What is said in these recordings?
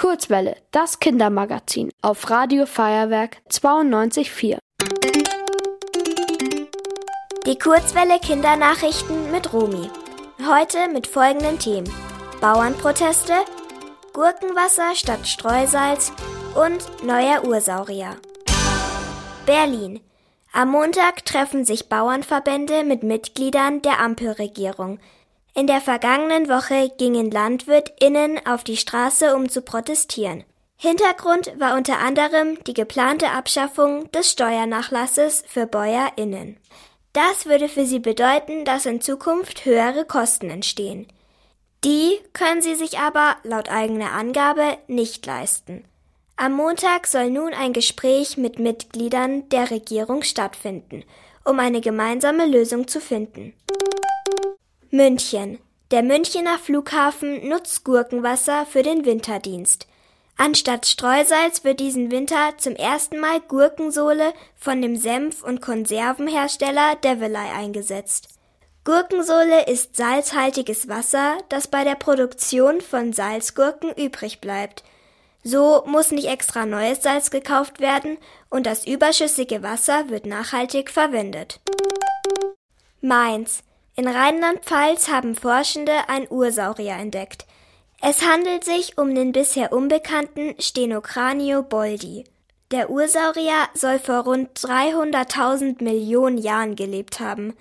Kurzwelle, das Kindermagazin auf Radio Feuerwerk 92.4. Die Kurzwelle Kindernachrichten mit Romi. Heute mit folgenden Themen. Bauernproteste, Gurkenwasser statt Streusalz und neuer Ursaurier. Berlin. Am Montag treffen sich Bauernverbände mit Mitgliedern der Ampelregierung. In der vergangenen Woche gingen LandwirtInnen auf die Straße, um zu protestieren. Hintergrund war unter anderem die geplante Abschaffung des Steuernachlasses für BäuerInnen. Das würde für sie bedeuten, dass in Zukunft höhere Kosten entstehen. Die können sie sich aber laut eigener Angabe nicht leisten. Am Montag soll nun ein Gespräch mit Mitgliedern der Regierung stattfinden, um eine gemeinsame Lösung zu finden. München. Der Münchener Flughafen nutzt Gurkenwasser für den Winterdienst. Anstatt Streusalz wird diesen Winter zum ersten Mal Gurkensohle von dem Senf- und Konservenhersteller Deviley eingesetzt. Gurkensohle ist salzhaltiges Wasser, das bei der Produktion von Salzgurken übrig bleibt. So muss nicht extra neues Salz gekauft werden und das überschüssige Wasser wird nachhaltig verwendet. Mainz. In Rheinland-Pfalz haben Forschende ein Ursaurier entdeckt. Es handelt sich um den bisher unbekannten Stenocranio boldi. Der Ursaurier soll vor rund 300.000 Millionen Jahren gelebt haben.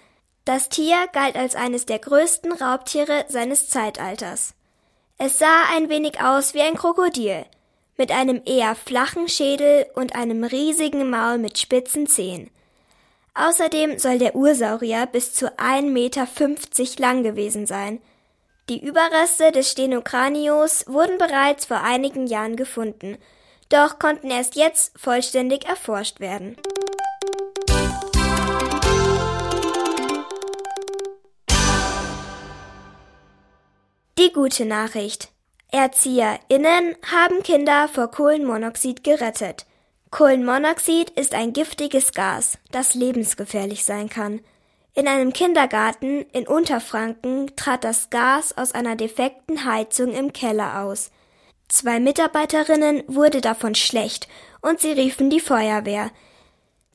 Das Tier galt als eines der größten Raubtiere seines Zeitalters. Es sah ein wenig aus wie ein Krokodil, mit einem eher flachen Schädel und einem riesigen Maul mit spitzen Zähnen. Außerdem soll der Ursaurier bis zu 1,50 Meter lang gewesen sein. Die Überreste des Stenokranios wurden bereits vor einigen Jahren gefunden, doch konnten erst jetzt vollständig erforscht werden. Die gute Nachricht. ErzieherInnen haben Kinder vor Kohlenmonoxid gerettet. Kohlenmonoxid ist ein giftiges Gas, das lebensgefährlich sein kann. In einem Kindergarten in Unterfranken trat das Gas aus einer defekten Heizung im Keller aus. Zwei Mitarbeiterinnen wurde davon schlecht und sie riefen die Feuerwehr.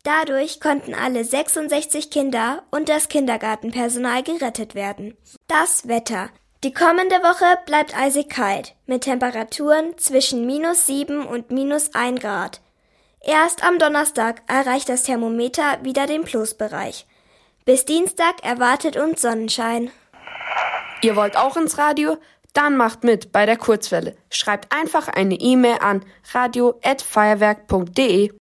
Dadurch konnten alle 66 Kinder und das Kindergartenpersonal gerettet werden. Das Wetter. Die kommende Woche bleibt eisig kalt, mit Temperaturen zwischen minus sieben und minus ein Grad. Erst am Donnerstag erreicht das Thermometer wieder den Plusbereich. Bis Dienstag erwartet uns Sonnenschein. Ihr wollt auch ins Radio? Dann macht mit bei der Kurzwelle. Schreibt einfach eine E-Mail an radio@feuerwerk.de.